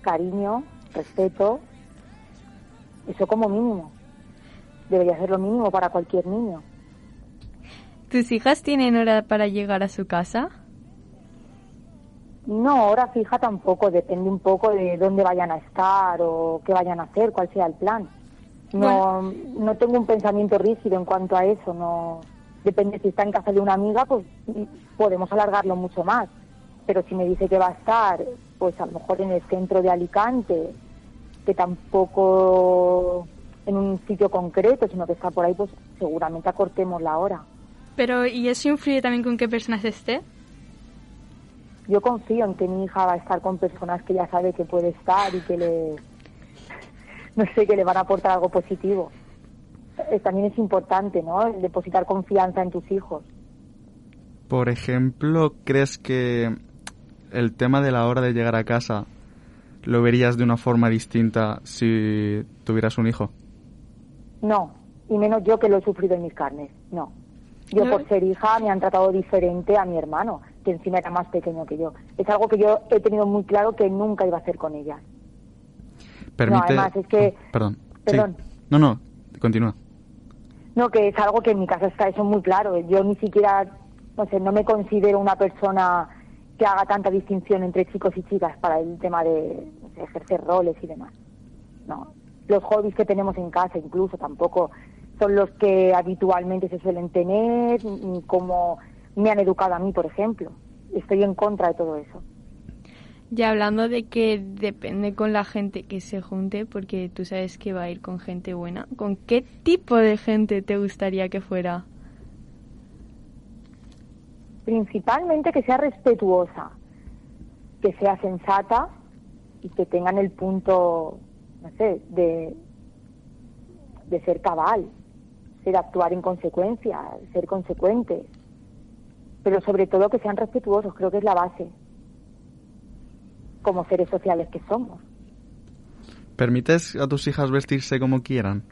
cariño, respeto, eso como mínimo. Debería ser lo mínimo para cualquier niño. ¿Tus hijas tienen hora para llegar a su casa? No, hora fija tampoco, depende un poco de dónde vayan a estar o qué vayan a hacer, cuál sea el plan. No, no tengo un pensamiento rígido en cuanto a eso, no depende si está en casa de una amiga, pues y podemos alargarlo mucho más. Pero si me dice que va a estar, pues a lo mejor en el centro de Alicante, que tampoco en un sitio concreto, sino que está por ahí, pues seguramente acortemos la hora. Pero, ¿y eso influye también con qué personas esté? Yo confío en que mi hija va a estar con personas que ya sabe que puede estar y que le, no sé, que le van a aportar algo positivo. Eh, También es importante, ¿no? El depositar confianza en tus hijos. Por ejemplo, ¿crees que el tema de la hora de llegar a casa lo verías de una forma distinta si tuvieras un hijo? No, y menos yo que lo he sufrido en mis carnes, no. Yo por ser hija me han tratado diferente a mi hermano, que encima era más pequeño que yo. Es algo que yo he tenido muy claro que nunca iba a hacer con ella. Permite... además es que- Oh, perdón. Sí. Perdón. No, no, continúa. No, que es algo que en mi casa está eso muy claro. Yo ni siquiera, no sé, no me considero una persona que haga tanta distinción entre chicos y chicas para el tema de no sé, ejercer roles y demás. No, los hobbies que tenemos en casa incluso tampoco son los que habitualmente se suelen tener, como me han educado a mí, por ejemplo. Estoy en contra de todo eso. Ya hablando de que depende con la gente que se junte, porque tú sabes que va a ir con gente buena, ¿con qué tipo de gente te gustaría que fuera? principalmente que sea respetuosa, que sea sensata y que tengan el punto, no sé, de, de ser cabal, ser actuar en consecuencia, ser consecuentes, pero sobre todo que sean respetuosos, creo que es la base. como seres sociales que somos. ¿Permites a tus hijas vestirse como quieran?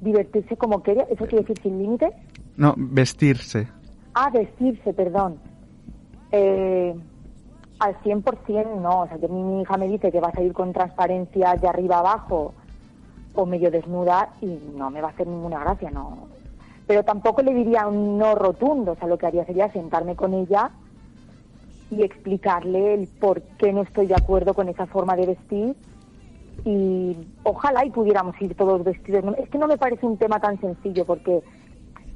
Divertirse como quiera, ¿eso quiere decir sin límites? No, vestirse. Ah, vestirse, perdón. Eh, al 100% no. O sea, que mi hija me dice que vas a ir con transparencia de arriba abajo o medio desnuda y no me va a hacer ninguna gracia, no. Pero tampoco le diría un no rotundo. O sea, lo que haría sería sentarme con ella y explicarle el por qué no estoy de acuerdo con esa forma de vestir y ojalá y pudiéramos ir todos vestidos. Es que no me parece un tema tan sencillo porque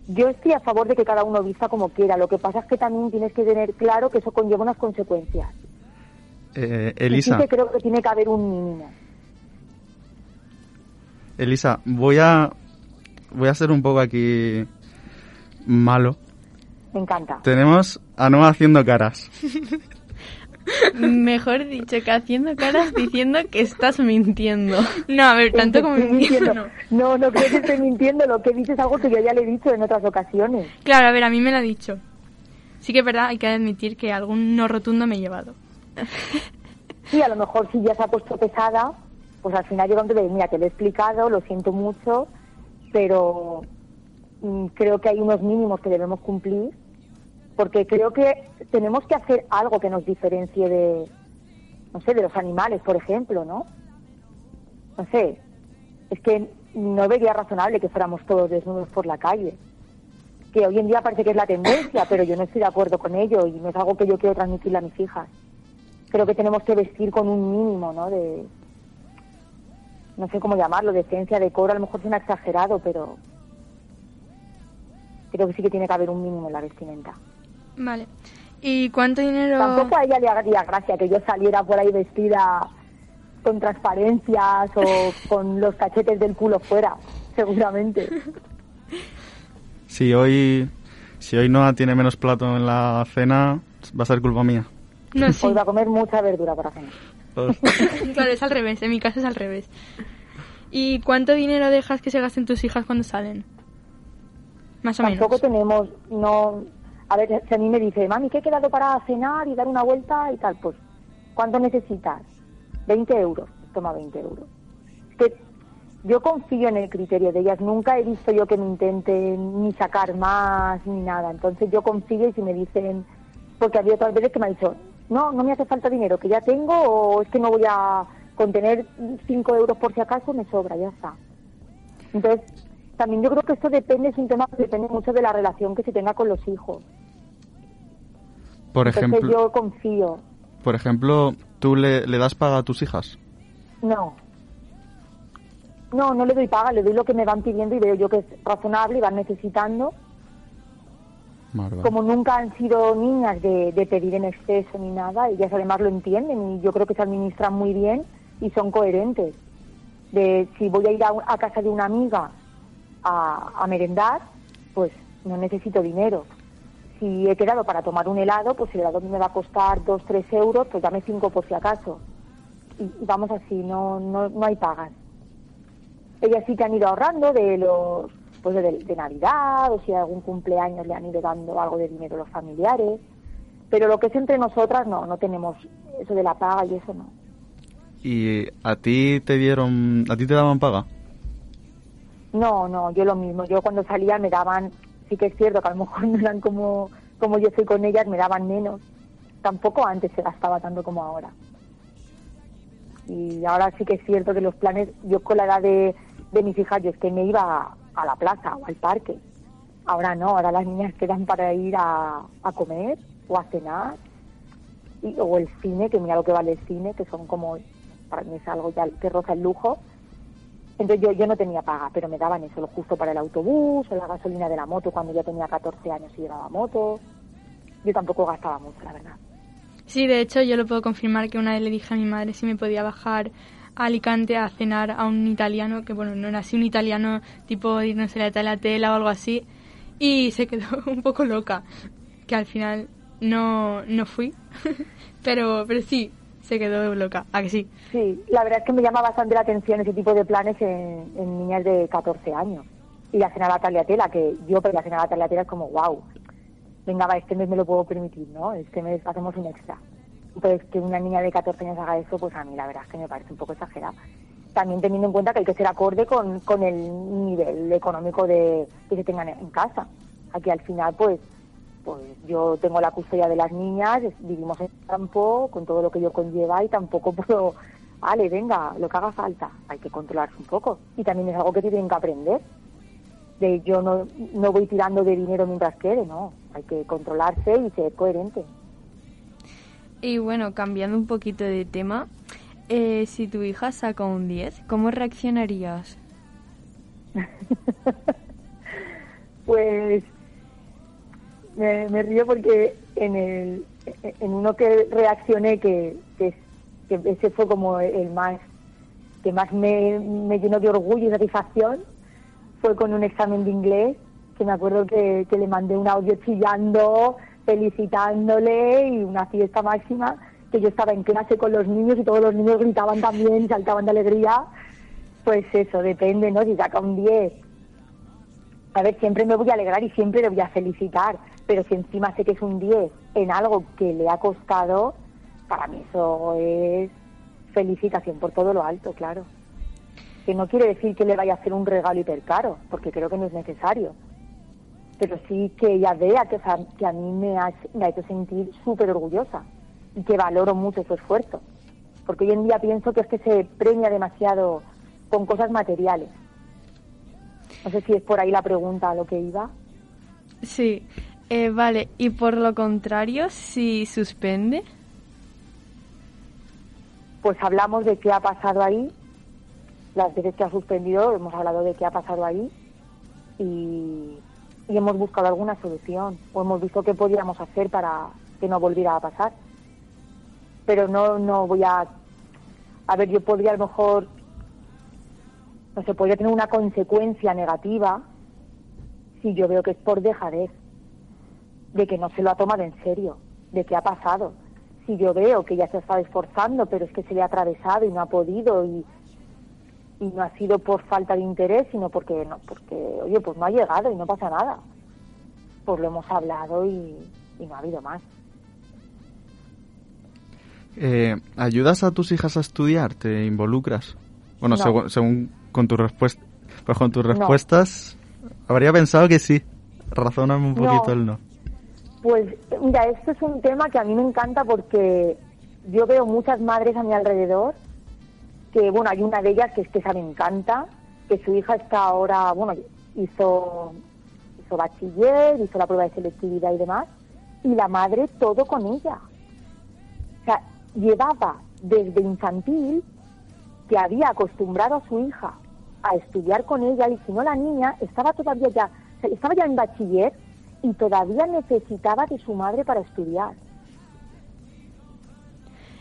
yo estoy a favor de que cada uno vista como quiera. Lo que pasa es que también tienes que tener claro que eso conlleva unas consecuencias. Eh, Y Elisa, sí que creo que tiene que haber un mínimo. Elisa, voy a voy a ser un poco aquí malo. Me encanta. Tenemos a Noah haciendo caras. Mejor dicho, que haciendo caras diciendo que estás mintiendo. No, a ver, tanto como mintiendo. mintiendo. No, no creo que esté mintiendo. Lo que dices es algo que yo ya le he dicho en otras ocasiones. Claro, a ver, a mí me lo ha dicho. Sí que es verdad, hay que admitir que algún no rotundo me he llevado. Sí, a lo mejor si ya se ha puesto pesada, pues al final llega un momento de, mira, te lo he explicado, lo siento mucho, pero mm, creo que hay unos mínimos que debemos cumplir, porque creo que tenemos que hacer algo que nos diferencie de, no sé, de los animales, por ejemplo, ¿no? No sé, es que no vería razonable que fuéramos todos desnudos por la calle. Que hoy en día parece que es la tendencia, pero yo no estoy de acuerdo con ello y no es algo que yo quiero transmitirle a mis hijas creo que tenemos que vestir con un mínimo, ¿no? De, no sé cómo llamarlo, de esencia, de coro, a lo mejor suena exagerado, pero creo que sí que tiene que haber un mínimo en la vestimenta. Vale. ¿Y cuánto dinero...? Tampoco a ella le haría gracia que yo saliera por ahí vestida con transparencias o con los cachetes del culo fuera, seguramente. Si hoy si hoy Noah tiene menos plato en la cena, va a ser culpa mía. No, sí. Hoy va a comer mucha verdura para cenar. claro, es al revés. En mi caso es al revés. ¿Y cuánto dinero dejas que se gasten tus hijas cuando salen? Más o Tampoco menos. tenemos, no... A ver, si a mí me dice, mami, que he quedado para cenar y dar una vuelta y tal, pues, ¿cuánto necesitas? 20 euros. Toma 20 euros. Que yo confío en el criterio de ellas. Nunca he visto yo que me intenten ni sacar más ni nada. Entonces yo confío y si me dicen, porque había otras veces que me ha dicho, no, no me hace falta dinero, que ya tengo o es que no voy a contener 5 euros por si acaso, me sobra, ya está. Entonces, también yo creo que esto depende, es un tema que depende mucho de la relación que se tenga con los hijos. Por Entonces ejemplo, yo confío. por ejemplo, ¿tú le, le das paga a tus hijas? No. No, no le doy paga, le doy lo que me van pidiendo y veo yo que es razonable y van necesitando. Como nunca han sido niñas de, pedir en exceso ni nada, ellas además lo entienden y yo creo que se administran muy bien y son coherentes. De si voy a ir a, a casa de una amiga a, merendar, pues no necesito dinero. Si he quedado para tomar un helado, pues el helado me va a costar 2, 3 euros, pues dame 5 por si acaso. Y, y vamos así, no, no, no hay pagas. Ellas sí que han ido ahorrando de los pues de, de Navidad o si algún cumpleaños le han ido dando algo de dinero a los familiares. Pero lo que es entre nosotras no, no tenemos eso de la paga y eso no. ¿Y a ti te dieron, a ti te daban paga? No, no, yo lo mismo. Yo cuando salía me daban, sí que es cierto que a lo mejor no eran como, como yo soy con ellas, me daban menos. Tampoco antes se gastaba tanto como ahora. Y ahora sí que es cierto que los planes, yo con la edad de, de mis hijas, yo es que me iba a, a la plaza o al parque. Ahora no, ahora las niñas quedan para ir a, a comer o a cenar. Y, o el cine, que mira lo que vale el cine, que son como, para mí es algo ya que roza el lujo. Entonces yo, yo no tenía paga, pero me daban eso, lo justo para el autobús o la gasolina de la moto cuando yo tenía 14 años y llevaba moto. Yo tampoco gastaba mucho, la verdad. Sí, de hecho yo lo puedo confirmar que una vez le dije a mi madre si me podía bajar Alicante a cenar a un italiano, que bueno, no era así un italiano tipo irnos a la tagliatella o algo así, y se quedó un poco loca, que al final no, no fui, pero, pero sí, se quedó loca, ¿a que sí? Sí, la verdad es que me llama bastante la atención ese tipo de planes en, niñas de 14 años. Y la cena a la tagliatela, que yo para la cena a la tagliatela es como, wow, venga, va, este mes me lo puedo permitir, ¿no? Este mes hacemos un extra. Pues que una niña de 14 años haga eso, pues a mí la verdad es que me parece un poco exagerado. También teniendo en cuenta que hay que ser acorde con, con el nivel económico de, que se tengan en casa. Aquí al final, pues, pues yo tengo la custodia de las niñas, vivimos en el campo, con todo lo que ello conlleva y tampoco puedo, vale, venga, lo que haga falta. Hay que controlarse un poco. Y también es algo que tienen que aprender. De yo no, no voy tirando de dinero mientras quede, no. Hay que controlarse y ser coherente. Y bueno, cambiando un poquito de tema, eh, si tu hija saca un 10, ¿cómo reaccionarías? Pues me, me río porque en el en uno que reaccioné que, que, que ese fue como el más que más me, me llenó de orgullo y satisfacción fue con un examen de inglés que me acuerdo que, que le mandé un audio chillando felicitándole y una fiesta máxima que yo estaba en clase con los niños y todos los niños gritaban también saltaban de alegría pues eso depende no si saca un 10 a ver, siempre me voy a alegrar y siempre le voy a felicitar, pero si encima sé que es un 10 en algo que le ha costado, para mí eso es felicitación por todo lo alto, claro. Que no quiere decir que le vaya a hacer un regalo hipercaro, porque creo que no es necesario. Pero sí que ella vea que, o sea, que a mí me ha, me ha hecho sentir súper orgullosa y que valoro mucho su esfuerzo. Porque hoy en día pienso que es que se premia demasiado con cosas materiales. No sé si es por ahí la pregunta a lo que iba. Sí, eh, vale. Y por lo contrario, si suspende, Pues hablamos de qué ha pasado ahí. Las veces que ha suspendido hemos hablado de qué ha pasado ahí y, y hemos buscado alguna solución o hemos visto qué podíamos hacer para que no volviera a pasar. Pero no, no voy a... A ver, yo podría a lo mejor... No sé, podría tener una consecuencia negativa si yo veo que es por dejadez, de que no se lo ha tomado en serio, de qué ha pasado. Si yo veo que ya se está esforzando, pero es que se le ha atravesado y no ha podido y, y no ha sido por falta de interés, sino porque, no, porque, oye, pues no ha llegado y no pasa nada. Pues lo hemos hablado y, y no ha habido más. Eh, ¿Ayudas a tus hijas a estudiar? ¿Te involucras? Bueno, No. según, según con tu respuesta, pues con tus No. respuestas, habría pensado que sí. Razóname un No. poquito el no. Pues mira, esto es un tema que a mí me encanta porque yo veo muchas madres a mi alrededor que, bueno, hay una de ellas que es que esa me encanta, que su hija está ahora, bueno, hizo, hizo bachiller, hizo la prueba de selectividad y demás, y la madre todo con ella. O sea, llevaba desde infantil que había acostumbrado a su hija a estudiar con ella y si no la niña estaba todavía ya, o sea, estaba ya en bachiller y todavía necesitaba de su madre para estudiar.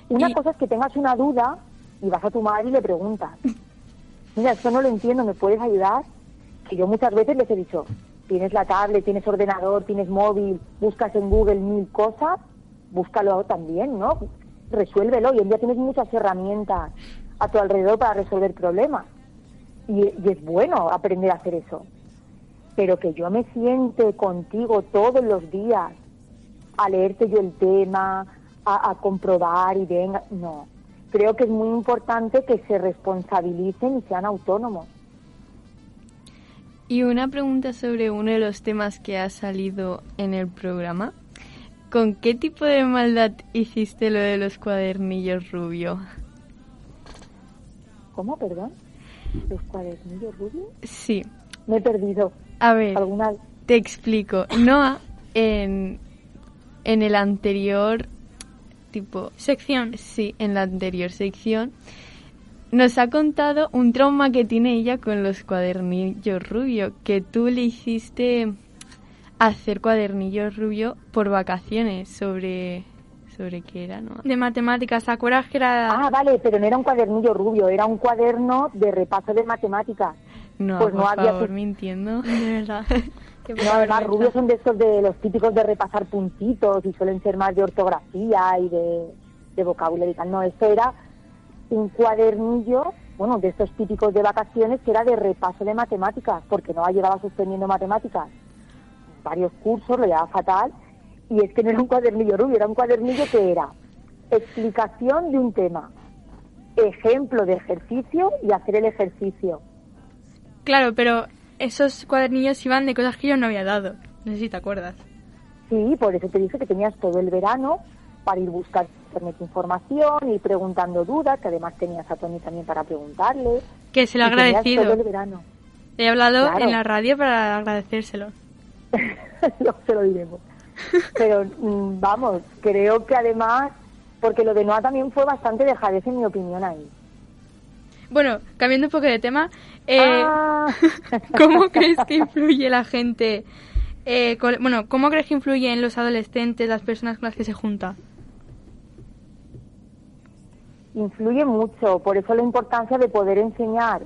Una Y- cosa es que tengas una duda y vas a tu madre y le preguntas, mira, esto no lo entiendo, ¿me puedes ayudar? Que yo muchas veces les he dicho, tienes la tablet, tienes ordenador, tienes móvil, buscas en Google mil cosas, búscalo también, ¿no? Resuélvelo. Hoy en día tienes muchas herramientas a tu alrededor para resolver problemas. Y, es bueno aprender a hacer eso. Pero que yo me siente contigo todos los días a leerte yo el tema, a comprobar y venga, no. Creo que es muy importante que se responsabilicen y sean autónomos. Y una pregunta sobre uno de los temas que ha salido en el programa. ¿Con qué tipo de maldad hiciste lo de los cuadernillos rubio? ¿Cómo, perdón? ¿Los cuadernillos rubios? Sí, Me he perdido. a ver, ¿Alguna? te explico. Noah, en, en el anterior, tipo, Sección. sí, en la anterior sección, nos ha contado un trauma que tiene ella con los cuadernillos rubio, que tú le hiciste hacer cuadernillos rubio por vacaciones sobre sobre qué era, ¿no? De matemáticas, ¿te acuerdas que era...? Ah, vale, pero no era un cuadernillo rubio, era un cuaderno de repaso de matemáticas. No, pues por no había favor, tu- mintiendo. De verdad. No, además, rubios son de estos de los típicos de repasar puntitos y suelen ser más de ortografía y de, de vocabulario y tal. No, esto era un cuadernillo, bueno, de estos típicos de vacaciones que era de repaso de matemáticas, porque no llevaba suspendiendo matemáticas varios cursos, lo llevaba fatal, y es que no era un cuadernillo rubio, era un cuadernillo que era explicación de un tema, ejemplo de ejercicio y hacer el ejercicio. Claro, pero esos cuadernillos iban de cosas que yo no había dado. No sé si te acuerdas. Sí, por eso te dije que tenías todo el verano para ir buscando internet información, ir preguntando dudas, que además tenías a Tony también para preguntarle. Que se lo tenías agradecido. todo el verano. He hablado Claro. en la radio para agradecérselo. Luego se lo diremos. Pero mm, vamos, creo que además, porque lo de Noah también fue bastante dejadez en mi opinión ahí. Bueno, cambiando un poco de tema, eh, Ah. ¿cómo crees que influye la gente? eh, col- bueno, ¿cómo crees que influye en los adolescentes las personas con las que se junta? influye mucho, por eso la importancia de poder enseñar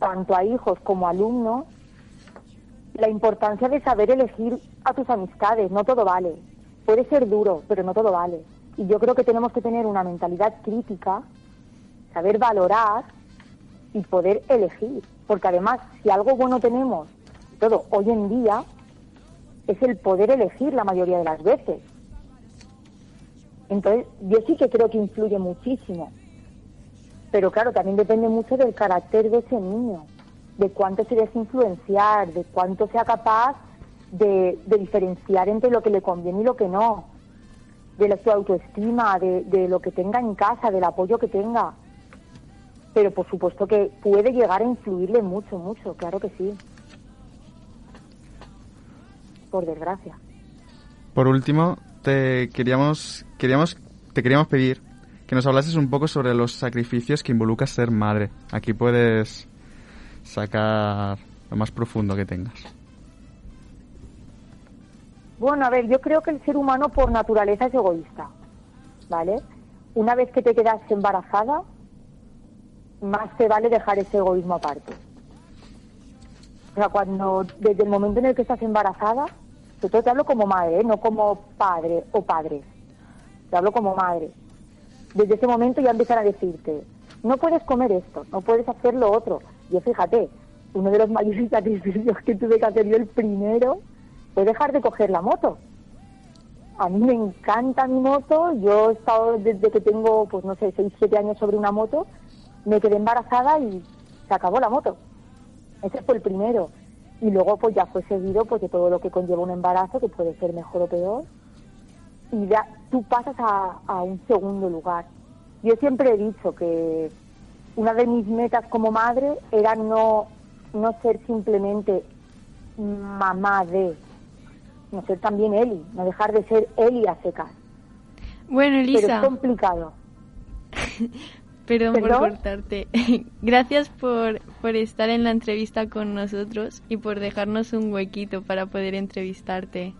tanto a hijos como a alumnos la importancia de saber elegir a tus amistades, no todo vale. Puede ser duro, pero no todo vale. Y yo creo que tenemos que tener una mentalidad crítica, saber valorar y poder elegir, porque además si algo bueno tenemos, todo hoy en día, es el poder elegir la mayoría de las veces. Entonces, yo sí que creo que influye muchísimo. Pero claro, también depende mucho del carácter de ese niño, de cuánto se deje influenciar, de cuánto sea capaz de, diferenciar entre lo que le conviene y lo que no, de su autoestima, de lo que tenga en casa, del apoyo que tenga. Pero por supuesto que puede llegar a influirle mucho, mucho, claro que sí. Por desgracia. Por último, te queríamos, queríamos, te queríamos pedir que nos hablases un poco sobre los sacrificios que involucra ser madre. Aquí puedes sacar lo más profundo que tengas. Bueno, a ver, yo creo que el ser humano por naturaleza es egoísta, ¿vale? Una vez que te quedas embarazada, más te vale dejar ese egoísmo aparte. O sea, cuando, desde el momento en el que estás embarazada, todo te hablo como madre, ¿eh? no como padre o padres, te hablo como madre. Desde ese momento ya empiezan a decirte, no puedes comer esto, no puedes hacer lo otro. Yo fíjate, uno de los mayores sacrificios que tuve que hacer yo el primero fue dejar de coger la moto. A mí me encanta mi moto, yo he estado desde que tengo, pues no sé, 6, 7 años sobre una moto, me quedé embarazada y se acabó la moto. Ese fue el primero. Y luego pues ya fue seguido pues de todo lo que conlleva un embarazo, que puede ser mejor o peor. Y ya tú pasas a, a un segundo lugar. Yo siempre he dicho que una de mis metas como madre era no, no ser simplemente mamá de, no ser también Eli, no dejar de ser Eli a secas. Bueno, Pero Elisa, es complicado. perdón por ¿Perdón? cortarte. Gracias por, por estar en la entrevista con nosotros y por dejarnos un huequito para poder entrevistarte.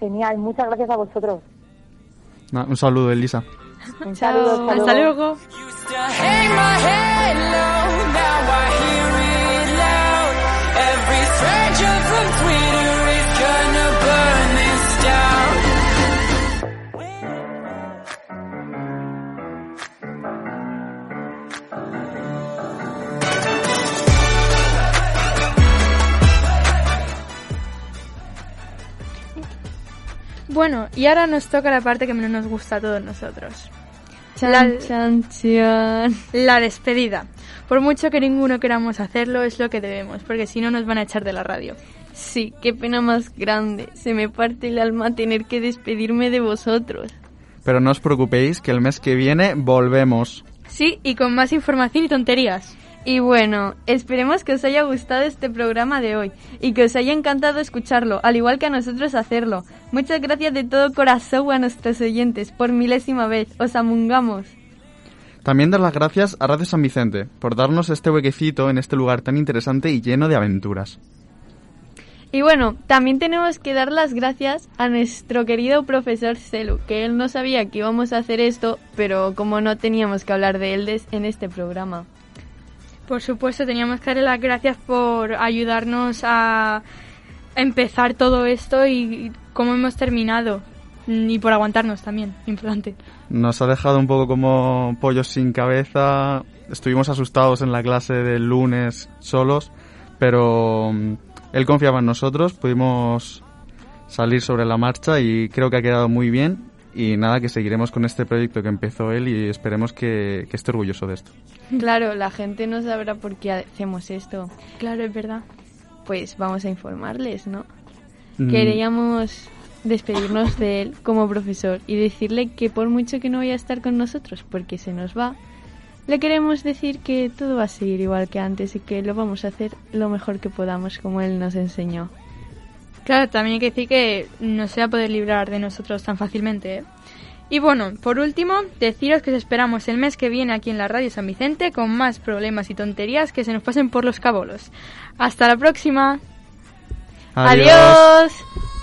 Genial, muchas gracias a vosotros. Un saludo, Elisa. Un saludo, hasta Hasta luego. luego. Bueno, y ahora nos toca la parte que menos nos gusta a todos nosotros. Chan, La- chan, chan. La despedida. Por mucho que ninguno queramos hacerlo, es lo que debemos, porque si no nos van a echar de la radio. Sí, qué pena más grande. Se me parte el alma tener que despedirme de vosotros. Pero no os preocupéis que el mes que viene volvemos. Sí, y con más información y tonterías. Y bueno, esperemos que os haya gustado este programa de hoy y que os haya encantado escucharlo, al igual que a nosotros hacerlo. Muchas gracias de todo corazón a nuestros oyentes por milésima vez. Os amungamos. También dar las gracias a Radio San Vicente por darnos este huequecito en este lugar tan interesante y lleno de aventuras. Y bueno, también tenemos que dar las gracias a nuestro querido profesor Celu, que él no sabía que íbamos a hacer esto, pero como no teníamos que hablar de él en este programa. Por supuesto, teníamos que darle las gracias por ayudarnos a empezar todo esto y cómo hemos terminado. Mm, Y por aguantarnos también, importante. Nos ha dejado un poco como pollos sin cabeza. Estuvimos asustados en la clase del lunes solos, pero mm, él confiaba en nosotros, pudimos salir sobre la marcha y creo que ha quedado muy bien Y nada, que seguiremos con este proyecto que empezó él y esperemos que, que esté orgulloso de esto. Claro, la gente no sabrá por qué hacemos esto. Claro, es verdad. Pues vamos a informarles, ¿no? Mm, Queríamos despedirnos de él como profesor y decirle que por mucho que no vaya a estar con nosotros porque se nos va, le queremos decir que todo va a seguir igual que antes y que lo vamos a hacer lo mejor que podamos como él nos enseñó. Claro, también hay que decir que no se va a poder librar de nosotros tan fácilmente, ¿eh? Y bueno, por último, deciros que os esperamos el mes que viene aquí en la Radio San Vicente con más problemas y tonterías que se nos pasen por los cabolos. Hasta la próxima. Adiós. You're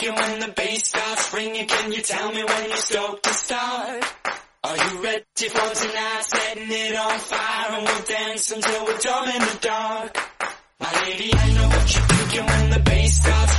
thinking when the bass starts ringing. Can you tell me when you're stoked to start? Are you ready for tonight? Setting it on fire and we'll dance until we're dumb in the dark. My lady, I know what you're thinking when the bass starts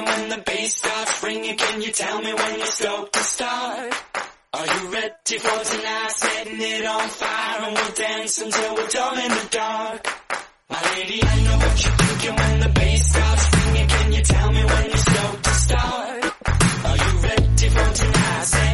what when the bass starts ringing. Can you tell me when you're stoked to start? Are you ready for tonight? Setting it on fire and we'll dance until we're dumb in the dark. My lady, I know what you're thinking when the bass starts ringing. Can you tell me when you're stoked to start? Are you ready for tonight?